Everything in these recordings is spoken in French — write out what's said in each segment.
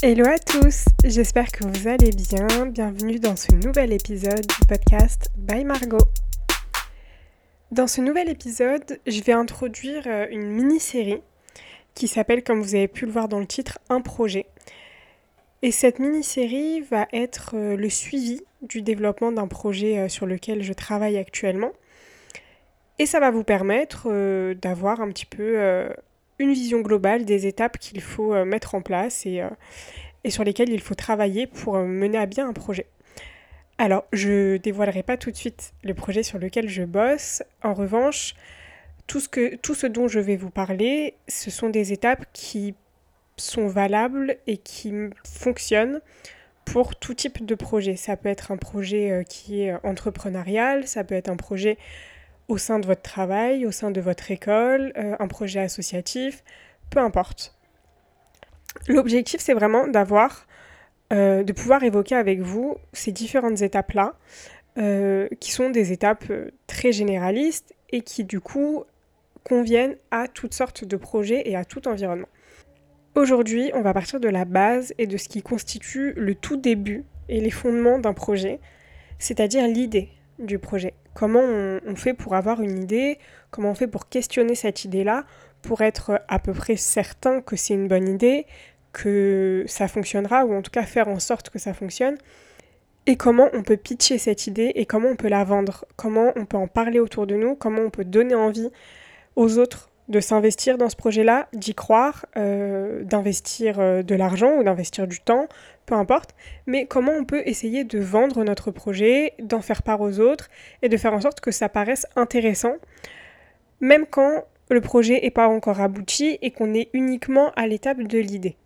Hello à tous, j'espère que vous allez bien. Bienvenue dans ce nouvel épisode du podcast By Margot. Dans ce nouvel épisode, je vais introduire euh, une mini-série qui s'appelle, comme vous avez pu le voir dans le titre, Un projet. Et cette mini-série va être euh, le suivi du développement d'un projet euh, sur lequel je travaille actuellement. Et ça va vous permettre d'avoir un petit peu une vision globale des étapes qu'il faut euh, mettre en place et, euh, et, sur lesquelles il faut travailler pour euh, mener à bien un projet. Alors, je dévoilerai pas tout de suite le projet sur lequel je bosse. En revanche, tout ce dont je vais vous parler, ce sont des étapes qui sont valables et qui fonctionnent pour tout type de projet. Ça peut être un projet qui est entrepreneurial, ça peut être un projet au sein de votre travail, au sein de votre école, euh, un projet associatif, peu importe. L'objectif, c'est vraiment d'avoir, euh, de pouvoir évoquer avec vous ces différentes étapes-là, euh, qui sont des étapes très généralistes et qui, du coup, conviennent à toutes sortes de projets et à tout environnement. Aujourd'hui, on va partir de la base et de ce qui constitue le tout début et les fondements d'un projet, c'est-à-dire l'idée du projet. Comment on, fait pour avoir une idée, comment on fait pour questionner cette idée-là, pour être à peu près certain que c'est une bonne idée, que ça fonctionnera, ou en tout cas faire en sorte que ça fonctionne, et comment on peut pitcher cette idée et comment on peut la vendre, comment on peut en parler autour de nous, comment on peut donner envie aux autres de s'investir dans ce projet-là, d'y croire, euh, d'investir euh, de l'argent ou d'investir du temps, peu importe, mais comment on peut essayer de vendre notre projet, d'en faire part aux autres et de faire en sorte que ça paraisse intéressant, même quand le projet n'est pas encore abouti et qu'on est uniquement à l'étape de l'idée?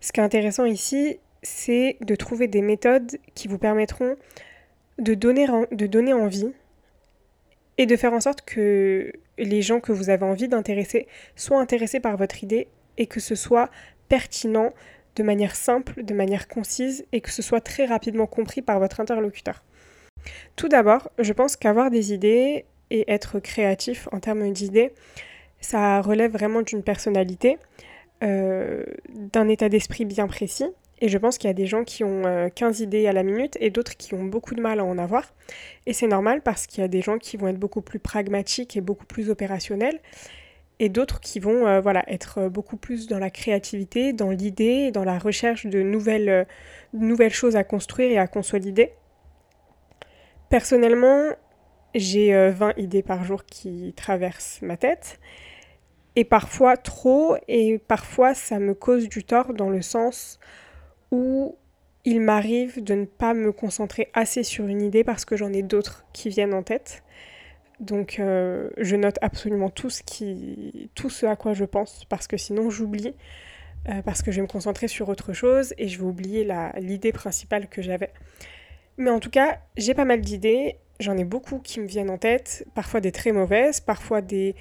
Ce qui est intéressant ici, c'est de trouver des méthodes qui vous permettront de donner, de donner envie et de faire en sorte que les gens que vous avez envie d'intéresser soient intéressés par votre idée et que ce soit pertinent de manière simple, de manière concise et que ce soit très rapidement compris par votre interlocuteur. Tout d'abord, je pense qu'avoir des idées et être créatif en termes d'idées, ça relève vraiment d'une personnalité, euh, d'un état d'esprit bien précis et je pense qu'il y a des gens qui ont 15 euh, idées à la minute et d'autres qui ont beaucoup de mal à en avoir. Et c'est normal parce qu'il y a des gens qui vont être beaucoup plus pragmatiques et beaucoup plus opérationnels. Et d'autres qui vont euh, voilà, être beaucoup plus dans la créativité, dans l'idée, dans la recherche de nouvelles, euh, nouvelles choses à construire et à consolider. Personnellement, j'ai 20 idées par jour qui traversent ma tête. Et parfois trop, et parfois ça me cause du tort dans le sens où il m'arrive de ne pas me concentrer assez sur une idée parce que j'en ai d'autres qui viennent en tête. Donc euh, je note absolument tout ce, à quoi je pense parce que sinon j'oublie, euh, parce que je vais me concentrer sur autre chose et je vais oublier l'idée principale que j'avais. Mais en tout cas, j'ai pas mal d'idées, j'en ai beaucoup qui me viennent en tête, parfois des très mauvaises, parfois des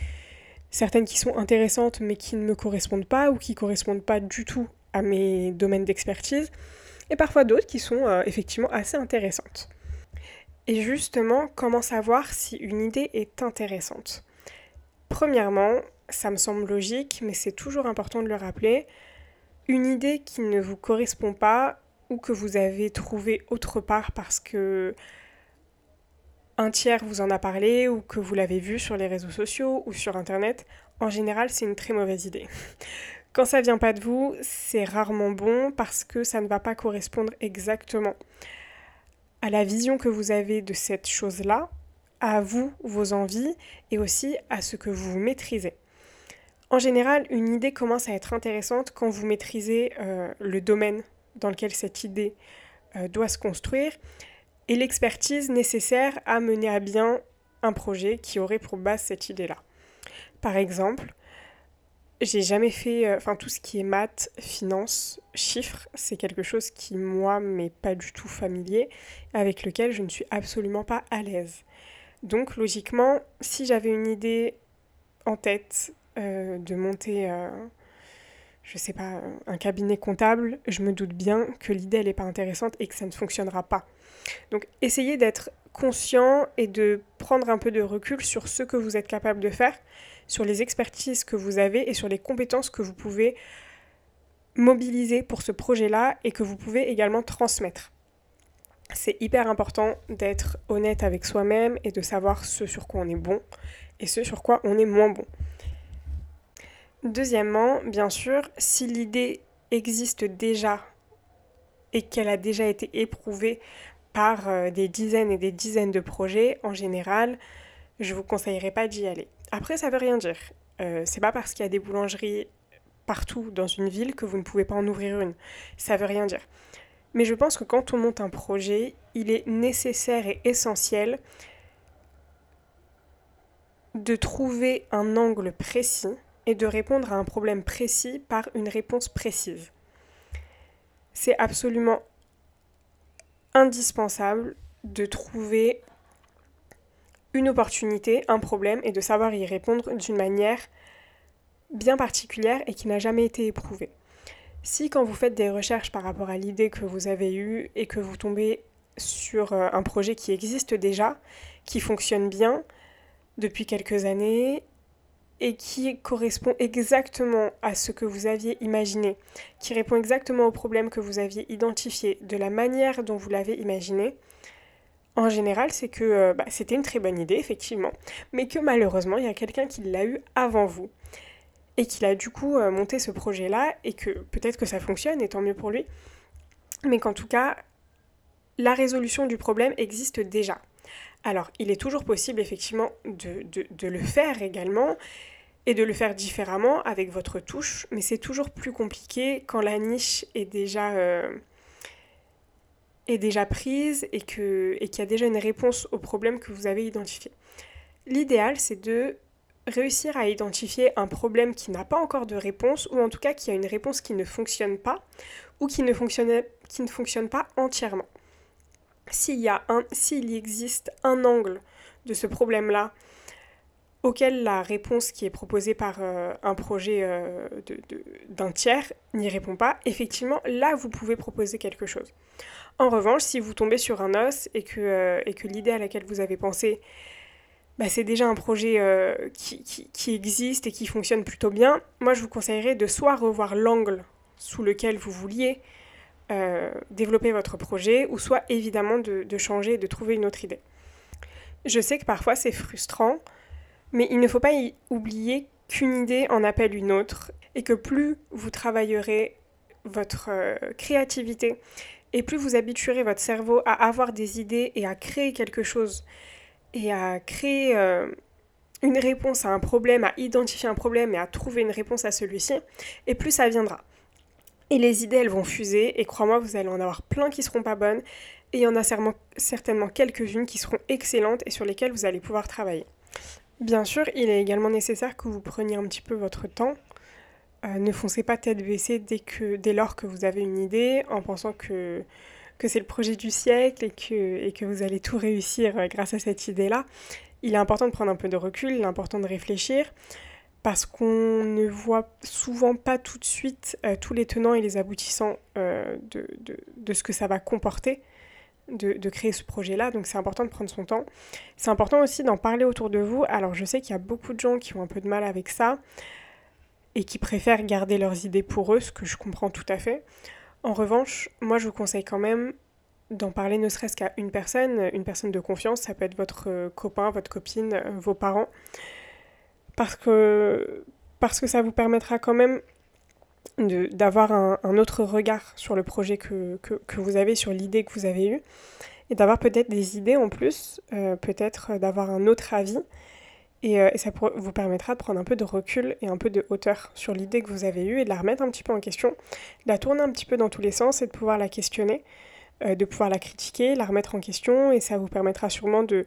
certaines qui sont intéressantes mais qui ne me correspondent pas ou qui correspondent pas du tout à mes domaines d'expertise, et parfois d'autres qui sont euh, effectivement assez intéressantes. Et justement, comment savoir si une idée est intéressante? Premièrement, ça me semble logique, mais c'est toujours important de le rappeler, une idée qui ne vous correspond pas ou que vous avez trouvée autre part parce que un tiers vous en a parlé ou que vous l'avez vu sur les réseaux sociaux ou sur internet, en général c'est une très mauvaise idée. Quand ça vient pas de vous, c'est rarement bon parce que ça ne va pas correspondre exactement à la vision que vous avez de cette chose-là, à vous, vos envies et aussi à ce que vous maîtrisez. En général, une idée commence à être intéressante quand vous maîtrisez euh, le domaine dans lequel cette idée euh, doit se construire et l'expertise nécessaire à mener à bien un projet qui aurait pour base cette idée-là. Par exemple, j'ai jamais fait, euh, enfin tout ce qui est maths, finance, chiffres, c'est quelque chose qui moi m'est pas du tout familier, avec lequel je ne suis absolument pas à l'aise. Donc logiquement, si j'avais une idée en tête euh, de monter, euh, je sais pas, un cabinet comptable, je me doute bien que l'idée elle est pas intéressante et que ça ne fonctionnera pas. Donc essayez d'être conscient et de prendre un peu de recul sur ce que vous êtes capable de faire sur les expertises que vous avez et sur les compétences que vous pouvez mobiliser pour ce projet-là et que vous pouvez également transmettre. C'est hyper important d'être honnête avec soi-même et de savoir ce sur quoi on est bon et ce sur quoi on est moins bon. Deuxièmement, bien sûr, si l'idée existe déjà et qu'elle a déjà été éprouvée par euh, des dizaines et des dizaines de projets, en général, je vous conseillerais pas d'y aller. Après, ça veut rien dire. Euh, c'est pas parce qu'il y a des boulangeries partout dans une ville que vous ne pouvez pas en ouvrir une. Ça veut rien dire. Mais je pense que quand on monte un projet, il est nécessaire et essentiel de trouver un angle précis et de répondre à un problème précis par une réponse précise. C'est absolument indispensable de trouver une opportunité, un problème et de savoir y répondre d'une manière bien particulière et qui n'a jamais été éprouvée. Si quand vous faites des recherches par rapport à l'idée que vous avez eue et que vous tombez sur euh, un projet qui existe déjà, qui fonctionne bien depuis quelques années et qui correspond exactement à ce que vous aviez imaginé, qui répond exactement au problème que vous aviez identifié de la manière dont vous l'avez imaginé, en général, c'est que euh, bah, c'était une très bonne idée, effectivement, mais que malheureusement, il y a quelqu'un qui l'a eu avant vous et qu'il a du coup euh, monté ce projet-là et que peut-être que ça fonctionne et tant mieux pour lui, mais qu'en tout cas, la résolution du problème existe déjà. Alors, il est toujours possible effectivement de, le faire également et de le faire différemment avec votre touche, mais c'est toujours plus compliqué quand la niche est déjà, euh, est déjà prise et qu'il et y a déjà une réponse au problème que vous avez identifié. L'idéal, c'est de réussir à identifier un problème qui n'a pas encore de réponse, ou en tout cas qui a une réponse qui ne fonctionne pas, ou qui ne fonctionne, qui ne fonctionne pas entièrement. S'il y, existe un angle de ce problème-là auquel la réponse qui est proposée par euh, un projet euh, d'un tiers n'y répond pas, effectivement, là, vous pouvez proposer quelque chose. En revanche, si vous tombez sur un os et que, euh, et l'idée à laquelle vous avez pensé bah, c'est déjà un projet euh, qui, existe et qui fonctionne plutôt bien, moi je vous conseillerais de soit revoir l'angle sous lequel vous vouliez euh, développer votre projet, ou soit évidemment de, changer, de trouver une autre idée. Je sais que parfois c'est frustrant, mais il ne faut pas oublier qu'une idée en appelle une autre, et que plus vous travaillerez votre créativité, et plus vous habituerez votre cerveau à avoir des idées et à créer quelque chose et à créer euh, une réponse à un problème, à identifier un problème et à trouver une réponse à celui-ci, et plus ça viendra. Et les idées, elles vont fuser, et crois-moi, vous allez en avoir plein qui seront pas bonnes, et il y en a certainement quelques-unes qui seront excellentes et sur lesquelles vous allez pouvoir travailler. Bien sûr, il est également nécessaire que vous preniez un petit peu votre temps. Euh, ne foncez pas tête baissée dès, que, dès lors que vous avez une idée en pensant que que c'est le projet du siècle et que, et que vous allez tout réussir euh, grâce à cette idée-là, il est important de prendre un peu de recul, il est important de réfléchir, parce qu'on ne voit souvent pas tout de suite euh, tous les tenants et les aboutissants de, de, de, ce que ça va comporter. De, de créer ce projet-là, donc c'est important de prendre son temps. C'est important aussi d'en parler autour de vous. Alors je sais qu'il y a beaucoup de gens qui ont un peu de mal avec ça et qui préfèrent garder leurs idées pour eux, ce que je comprends tout à fait. En revanche, moi je vous conseille quand même d'en parler ne serait-ce qu'à une personne, une personne de confiance, ça peut être votre euh, copain, votre copine, euh, vos parents, parce que, ça vous permettra quand même d'avoir un, autre regard sur le projet que, que, vous avez, sur l'idée que vous avez eue, et d'avoir peut-être des idées en plus, euh, peut-être d'avoir un autre avis, euh, et, ça vous permettra de prendre un peu de recul et un peu de hauteur sur l'idée que vous avez eue et de la remettre un petit peu en question, de la tourner un petit peu dans tous les sens et de pouvoir la questionner, euh, de pouvoir la critiquer, la remettre en question et ça vous permettra sûrement de,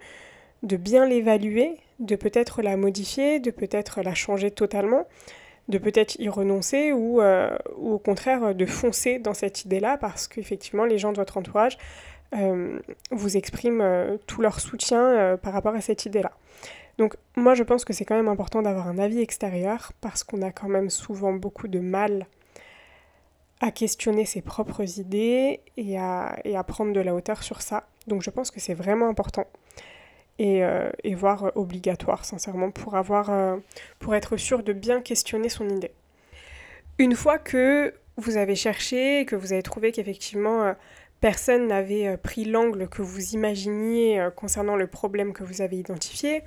de bien l'évaluer, de peut-être la modifier, de peut-être la changer totalement, de peut-être y renoncer ou, euh, ou, au contraire de foncer dans cette idée-là parce qu'effectivement les gens de votre entourage vous expriment tout leur soutien par rapport à cette idée-là. Donc moi je pense que c'est quand même important d'avoir un avis extérieur parce qu'on a quand même souvent beaucoup de mal à questionner ses propres idées et à, prendre de la hauteur sur ça. Donc je pense que c'est vraiment important et, euh, voire obligatoire sincèrement pour, avoir, euh, pour être sûr de bien questionner son idée. Une fois que vous avez cherché et que vous avez trouvé qu'effectivement euh, personne n'avait pris l'angle que vous imaginiez concernant le problème que vous avez identifié,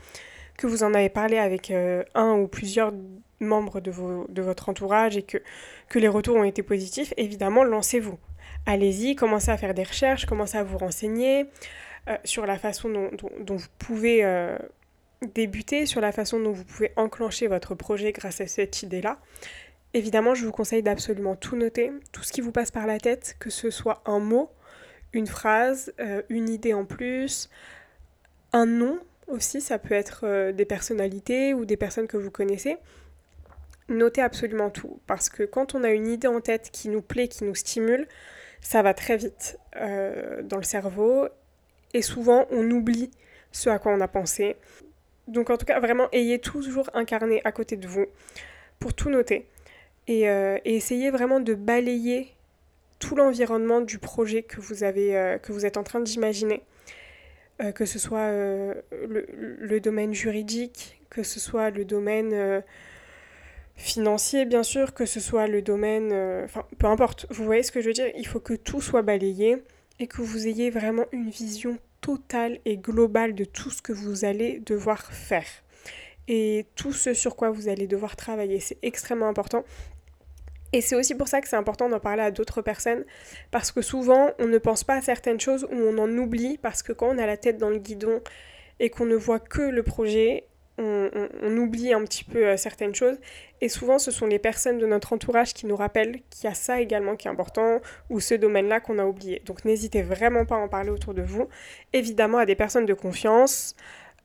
que vous en avez parlé avec un ou plusieurs membres de, vos, de votre entourage et que, que les retours ont été positifs, évidemment, lancez-vous. Allez-y, commencez à faire des recherches, commencez à vous renseigner sur la façon dont, dont, vous pouvez débuter, sur la façon dont vous pouvez enclencher votre projet grâce à cette idée-là. Évidemment, je vous conseille d'absolument tout noter, tout ce qui vous passe par la tête, que ce soit un mot, une phrase, euh, une idée en plus, un nom aussi, ça peut être euh, des personnalités ou des personnes que vous connaissez. Notez absolument tout, parce que quand on a une idée en tête qui nous plaît, qui nous stimule, ça va très vite euh, dans le cerveau, et souvent on oublie ce à quoi on a pensé. Donc en tout cas, vraiment, ayez toujours un carnet à côté de vous pour tout noter. Euh, et, essayez vraiment de balayer tout l'environnement du projet que vous, avez, que vous êtes en train d'imaginer. Euh, que ce soit le, domaine juridique, que ce soit le domaine financier, bien sûr, que ce soit le domaine... Enfin, peu importe, vous voyez ce que je veux dire? Il faut que tout soit balayé et que vous ayez vraiment une vision totale et globale de tout ce que vous allez devoir faire et tout ce sur quoi vous allez devoir travailler. C'est extrêmement important. Et c'est aussi pour ça que c'est important d'en parler à d'autres personnes, parce que souvent on ne pense pas à certaines choses ou on en oublie, parce que quand on a la tête dans le guidon et qu'on ne voit que le projet, on, oublie un petit peu euh, certaines choses. Et souvent ce sont les personnes de notre entourage qui nous rappellent qu'il y a ça également qui est important, ou ce domaine-là qu'on a oublié. Donc n'hésitez vraiment pas à en parler autour de vous. Évidemment à des personnes de confiance.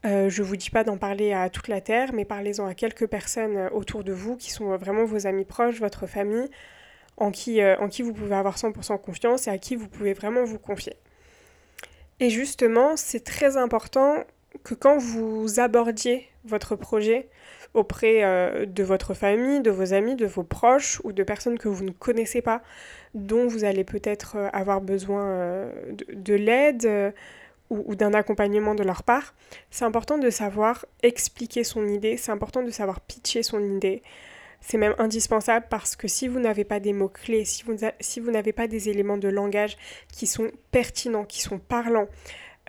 Euh, je ne vous dis pas d'en parler à toute la Terre, mais parlez-en à quelques personnes euh, autour de vous qui sont euh, vraiment vos amis proches, votre famille, en qui, en qui vous pouvez avoir 100% confiance et à qui vous pouvez vraiment vous confier. Et justement, c'est très important que quand vous abordiez votre projet auprès de votre famille, de vos amis, de vos proches ou de personnes que vous ne connaissez pas, dont vous allez peut-être avoir besoin de l'aide, ou, d'un accompagnement de leur part, c'est important de savoir expliquer son idée, c'est important de savoir pitcher son idée. C'est même indispensable parce que si vous n'avez pas des mots-clés, si vous, si vous n'avez pas des éléments de langage qui sont pertinents, qui sont parlants,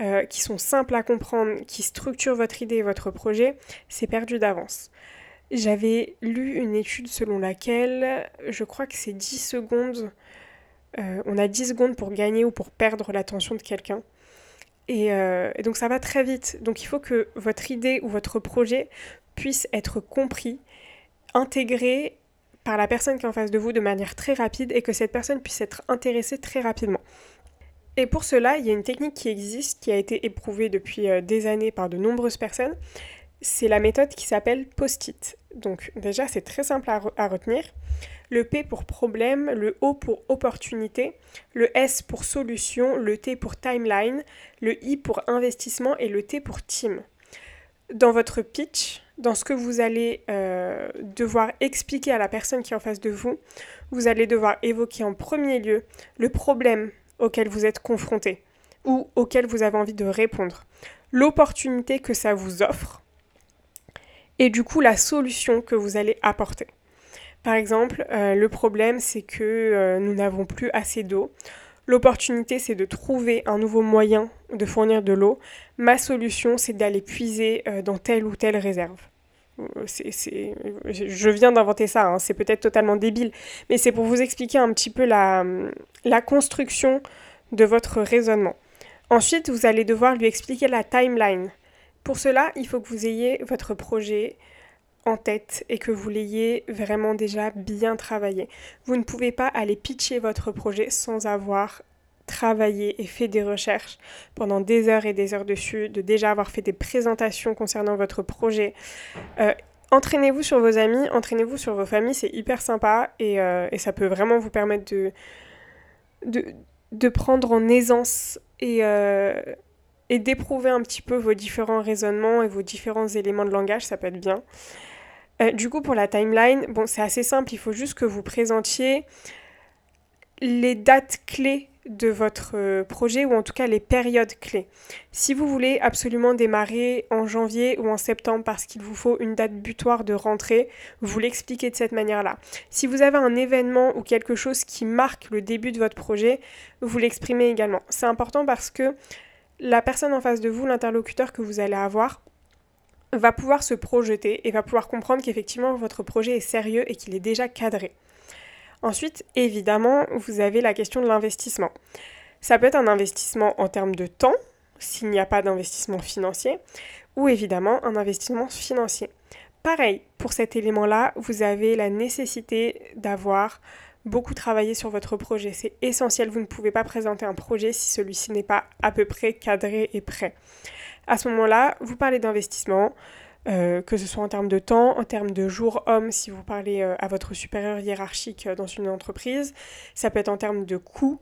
euh, qui sont simples à comprendre, qui structurent votre idée et votre projet, c'est perdu d'avance. J'avais lu une étude selon laquelle, je crois que c'est 10 secondes, euh, on a 10 secondes pour gagner ou pour perdre l'attention de quelqu'un. Euh, et, donc ça va très vite. Donc il faut que votre idée ou votre projet puisse être compris, intégré par la personne qui est en face de vous de manière très rapide et que cette personne puisse être intéressée très rapidement. Et pour cela, il y a une technique qui existe, qui a été éprouvée depuis euh, des années par de nombreuses personnes. C'est la méthode qui s'appelle post-it. Donc déjà, c'est très simple à retenir le P pour problème, le O pour opportunité, le S pour solution, le T pour timeline, le I pour investissement et le T pour team. Dans votre pitch, dans ce que vous allez euh, devoir expliquer à la personne qui est en face de vous, vous allez devoir évoquer en premier lieu le problème auquel vous êtes confronté ou auquel vous avez envie de répondre, l'opportunité que ça vous offre et du coup la solution que vous allez apporter. Par exemple, euh, le problème, c'est que euh, nous n'avons plus assez d'eau. L'opportunité, c'est de trouver un nouveau moyen de fournir de l'eau. Ma solution, c'est d'aller puiser euh, dans telle ou telle réserve. Je viens d'inventer ça, hein. c'est peut-être totalement débile, mais c'est pour vous expliquer un petit peu la, la construction de votre raisonnement. Ensuite, vous allez devoir lui expliquer la timeline. Pour cela, il faut que vous ayez votre projet, en tête et que vous l'ayez vraiment déjà bien travaillé. Vous ne pouvez pas aller pitcher votre projet sans avoir travaillé et fait des recherches pendant des heures et des heures dessus, de déjà avoir fait des présentations concernant votre projet. Euh, entraînez-vous sur vos amis, entraînez-vous sur vos familles, c'est hyper sympa et, euh, et, ça peut vraiment vous permettre de, prendre en aisance et, euh, et d'éprouver un petit peu vos différents raisonnements et vos différents éléments de langage, ça peut être bien. Euh, du coup, pour la timeline, c'est assez simple, il faut juste que vous présentiez les dates clés de votre euh, projet ou en tout cas les périodes clés. Si vous voulez absolument démarrer en janvier ou en septembre parce qu'il vous faut une date butoir de rentrée, vous l'expliquez de cette manière-là. Si vous avez un événement ou quelque chose qui marque le début de votre projet, vous l'exprimez également. C'est important parce que la personne en face de vous, l'interlocuteur que vous allez avoir, va pouvoir se projeter et va pouvoir comprendre qu'effectivement votre projet est sérieux et qu'il est déjà cadré. Ensuite, évidemment, vous avez la question de l'investissement. Ça peut être un investissement en termes de temps, s'il n'y a pas d'investissement financier, ou évidemment un investissement financier. Pareil, pour cet élément-là, vous avez la nécessité d'avoir beaucoup travaillé sur votre projet. C'est essentiel, vous ne pouvez pas présenter un projet si celui-ci n'est pas à peu près cadré et prêt. À ce moment-là, vous parlez d'investissement, euh, que ce soit en termes de temps, en termes de jours hommes, si vous parlez euh, à votre supérieur hiérarchique euh, dans une entreprise. Ça peut être en termes de coûts,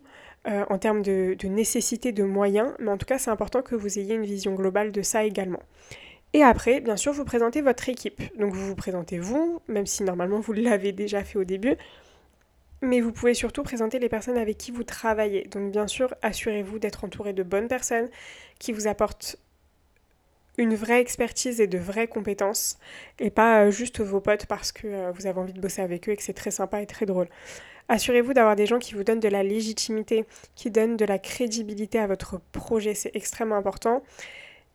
en termes de, de, nécessité de moyens, mais en tout cas, c'est important que vous ayez une vision globale de ça également. Et après, bien sûr, vous présentez votre équipe. Donc vous vous présentez vous, même si normalement vous l'avez déjà fait au début, mais vous pouvez surtout présenter les personnes avec qui vous travaillez. Donc bien sûr, assurez-vous d'être entouré de bonnes personnes qui vous apportent une vraie expertise et de vraies compétences et pas euh, juste vos potes parce que euh, vous avez envie de bosser avec eux et que c'est très sympa et très drôle. Assurez-vous d'avoir des gens qui vous donnent de la légitimité, qui donnent de la crédibilité à votre projet, c'est extrêmement important.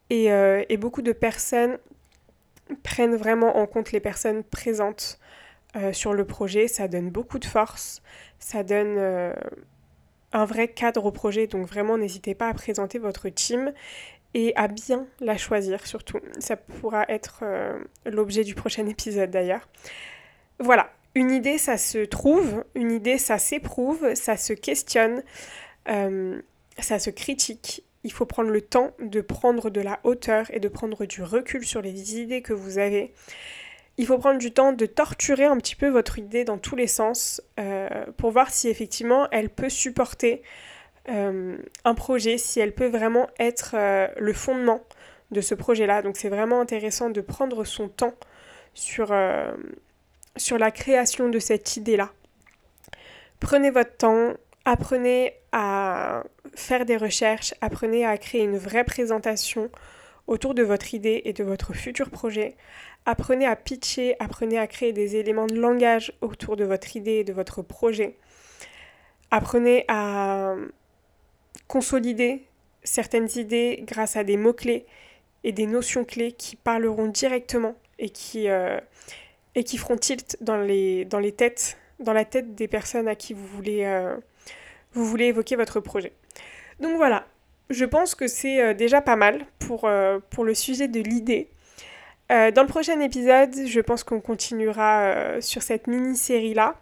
Et, euh, et, beaucoup de personnes prennent vraiment en compte les personnes présentes sur le projet, ça donne beaucoup de force, ça donne un vrai cadre au projet, donc vraiment n'hésitez pas à présenter votre team et à bien la choisir surtout. Ça pourra être euh, l'objet du prochain épisode d'ailleurs. Voilà, une idée ça se trouve, une idée ça s'éprouve, ça se questionne, euh, ça se critique. Il faut prendre le temps de prendre de la hauteur et de prendre du recul sur les idées que vous avez. Il faut prendre du temps de torturer un petit peu votre idée dans tous les sens euh, pour voir si effectivement elle peut supporter euh, un projet, si elle peut vraiment être euh, le fondement de ce projet-là. Donc c'est vraiment intéressant de prendre son temps sur, euh, sur la création de cette idée-là. Prenez votre temps, apprenez à faire des recherches, apprenez à créer une vraie présentation autour de votre idée et de votre futur projet. Apprenez à pitcher, apprenez à créer des éléments de langage autour de votre idée et de votre projet. Apprenez à consolider certaines idées grâce à des mots-clés et des notions clés qui parleront directement et qui, euh, et qui feront tilt dans les, dans les têtes, dans la tête des personnes à qui vous voulez, euh, vous voulez évoquer votre projet. Donc voilà, je pense que c'est euh, déjà pas mal pour, le sujet de l'idée. dans le prochain épisode, je pense qu'on continuera sur cette mini-série-là.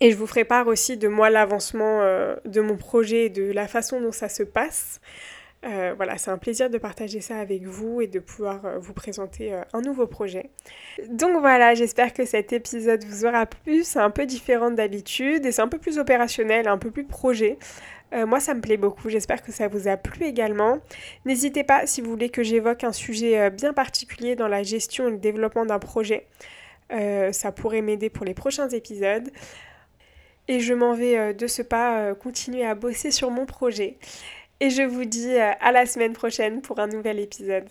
Et je vous ferai part aussi de moi l'avancement euh, de mon projet et de la façon dont ça se passe. Euh, voilà, c'est un plaisir de partager ça avec vous et de pouvoir euh, vous présenter un nouveau projet. Donc voilà, j'espère que cet épisode vous aura plu. C'est un peu différent d'habitude et c'est un peu plus opérationnel, un peu plus projet. moi, ça me plaît beaucoup. J'espère que ça vous a plu également. N'hésitez pas, si vous voulez que j'évoque un sujet bien particulier dans la gestion et le développement d'un projet, ça pourrait m'aider pour les prochains épisodes. Et je m'en vais euh, de ce pas euh, continuer à bosser sur mon projet. Et je vous dis euh, à la semaine prochaine pour un nouvel épisode.